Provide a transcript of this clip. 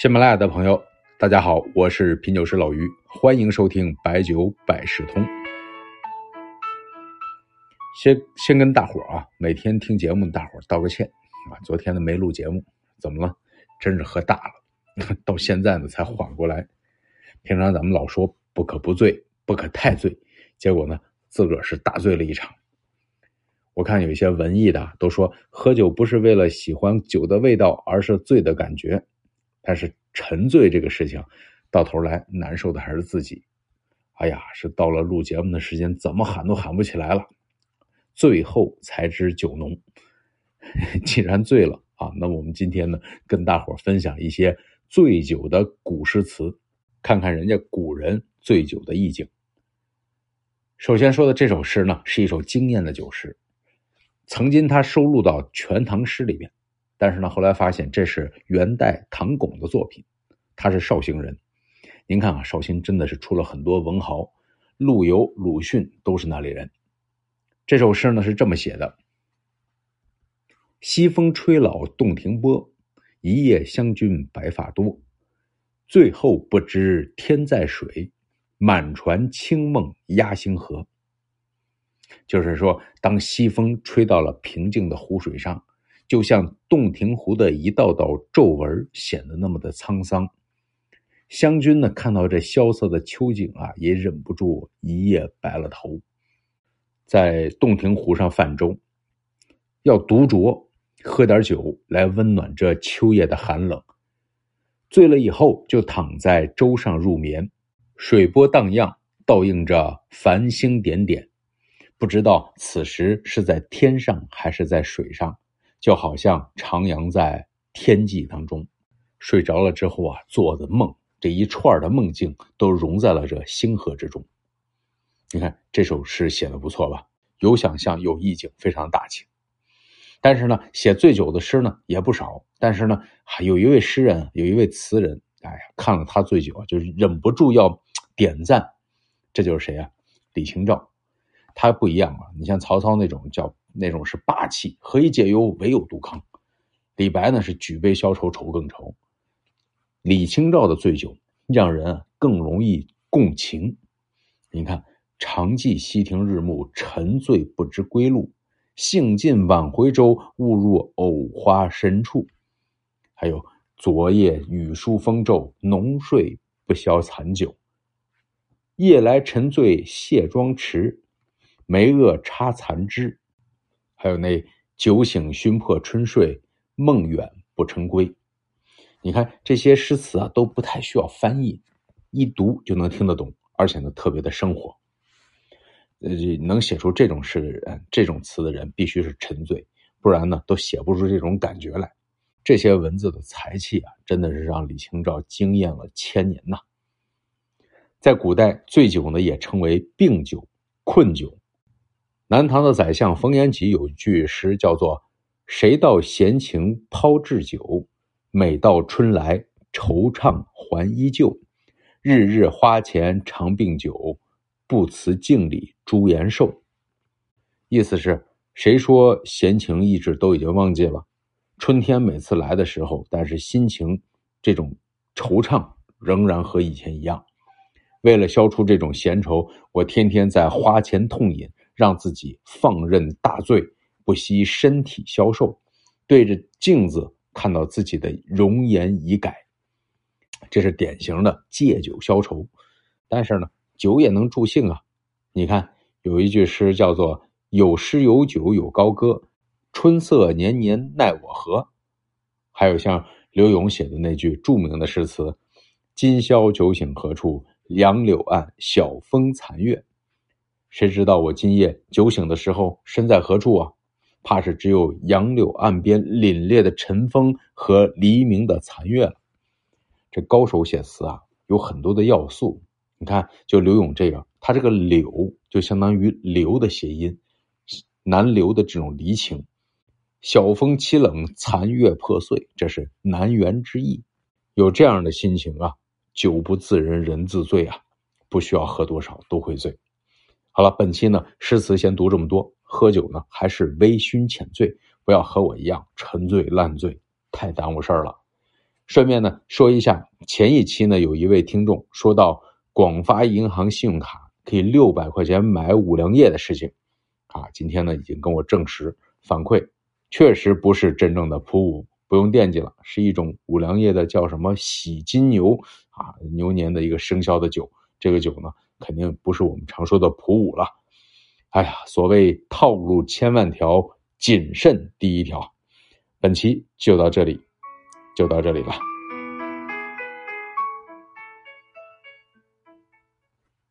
喜马拉雅的朋友，大家好，我是品酒师老于，欢迎收听白酒百事通。先先跟大伙啊，每天听节目的大伙道个歉啊，昨天呢没录节目，怎么了？真是喝大了，到现在呢才缓过来。平常咱们老说不可不醉，不可太醉，结果呢自个儿是大醉了一场。我看有一些文艺的都说，喝酒不是为了喜欢酒的味道，而是醉的感觉。但是沉醉这个事情，到头来难受的还是自己。哎呀，是到了录节目的时间，怎么喊都喊不起来了。最后才知酒浓，既然醉了啊，那我们今天呢，跟大伙分享一些醉酒的古诗词，看看人家古人醉酒的意境。首先说的这首诗呢，是一首惊艳的酒诗。曾经他收录到《全唐诗》里边，但是呢，后来发现这是元代唐巩的作品。他是绍兴人，您看啊，绍兴真的是出了很多文豪，陆游、鲁迅都是那里人。这首诗呢是这么写的：西风吹老洞庭波，一夜湘君白发多。醉后不知天在水，满船清梦压星河。就是说，当西风吹到了平静的湖水上，就像洞庭湖的一道道皱纹，显得那么的沧桑。湘君呢，看到这萧瑟的秋景啊，也忍不住一夜白了头。在洞庭湖上泛舟，要独酌，喝点酒来温暖这秋夜的寒冷。醉了以后，就躺在舟上入眠，水波荡漾，倒映着繁星点点。不知道此时是在天上还是在水上，就好像徜徉在天际当中。睡着了之后啊，做的梦，这一串的梦境都融在了这星河之中。你看这首诗写的不错吧？有想象，有意境，非常大气。但是呢，写醉酒的诗呢也不少。但是呢，还有一位诗人，有一位词人，哎呀，看了他醉酒，就忍不住要点赞。这就是谁啊？李清照。他不一样啊！你像曹操那种叫那种是霸气，何以解忧，唯有杜康。李白呢是举杯消愁愁更愁。李清照的醉酒让人更容易共情。你看，常记溪亭日暮，沉醉不知归路。兴尽晚回舟，误入藕花深处。还有昨夜雨疏风骤，浓睡不消残酒。夜来沉醉卸妆迟。梅萼插残枝，还有那酒醒熏破春睡，梦远不成归。你看这些诗词啊，都不太需要翻译，一读就能听得懂，而且呢特别的生活。呃，能写出这种诗的人，这种词的人，必须是沉醉，不然呢都写不出这种感觉来。这些文字的才气啊，真的是让李清照惊艳了千年呐。在古代，醉酒呢也称为病酒、困酒。南唐的宰相冯延吉有一句诗，叫做“谁道闲情抛掷酒，每到春来惆怅还依旧。日日花前常病酒，不辞镜里朱颜瘦。”意思是，谁说闲情逸致都已经忘记了？春天每次来的时候，但是心情这种惆怅仍然和以前一样。为了消除这种闲愁，我天天在花前痛饮。让自己放任大醉，不惜身体消瘦，对着镜子看到自己的容颜已改，这是典型的借酒消愁。但是呢，酒也能助兴啊。你看有一句诗叫做“有诗有酒有高歌，春色年年奈我何”，还有像刘永写的那句著名的诗词：“今宵酒醒何处？杨柳岸，晓风残月。”谁知道我今夜酒醒的时候身在何处啊？怕是只有杨柳岸边凛冽的晨风和黎明的残月了。这高手写词啊，有很多的要素。你看，就柳永这个，他这个“柳”就相当于“留”的谐音，难留的这种离情。晓风凄冷，残月破碎，这是难圆之意。有这样的心情啊，酒不自人人自醉啊，不需要喝多少都会醉。好了，本期呢诗词先读这么多。喝酒呢还是微醺浅醉，不要和我一样沉醉烂醉，太耽误事儿了。顺便呢说一下，前一期呢有一位听众说到广发银行信用卡可以六百块钱买五粮液的事情，啊，今天呢已经跟我证实反馈，确实不是真正的普五，不用惦记了，是一种五粮液的叫什么喜金牛啊，牛年的一个生肖的酒，这个酒呢肯定不是我们常说的普五了。哎呀，所谓套路千万条，谨慎第一条。本期就到这里。就到这里了。